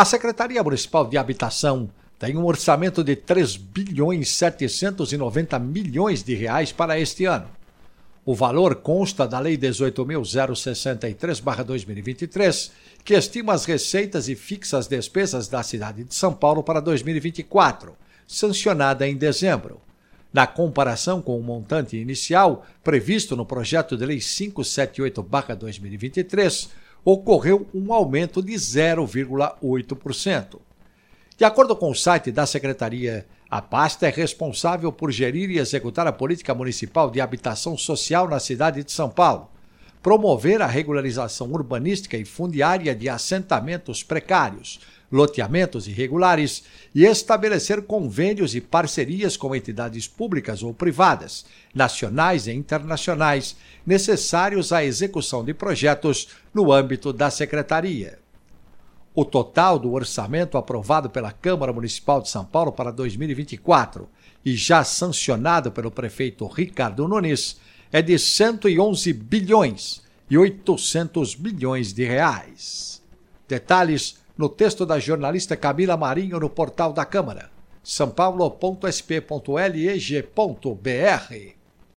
A Secretaria Municipal de Habitação tem um orçamento de 3 bilhões 790 milhões de reais para este ano. O valor consta da Lei 18.063-2023, que estima as receitas e fixa as despesas da cidade de São Paulo para 2024, sancionada em dezembro. Na comparação com o montante inicial previsto no projeto de Lei 578-2023, ocorreu um aumento de 0,8%. De acordo com o site da Secretaria, a pasta é responsável por gerir e executar a política municipal de habitação social na cidade de São Paulo, promover a regularização urbanística e fundiária de assentamentos precários, loteamentos irregulares e estabelecer convênios e parcerias com entidades públicas ou privadas, nacionais e internacionais, necessários à execução de projetos no âmbito da Secretaria. O total do orçamento aprovado pela Câmara Municipal de São Paulo para 2024 e já sancionado pelo prefeito Ricardo Nunes é de 111 bilhões e 800 bilhões de reais. Detalhes no texto da jornalista Camila Marinho no portal da Câmara, sãopaulo.sp.leg.br.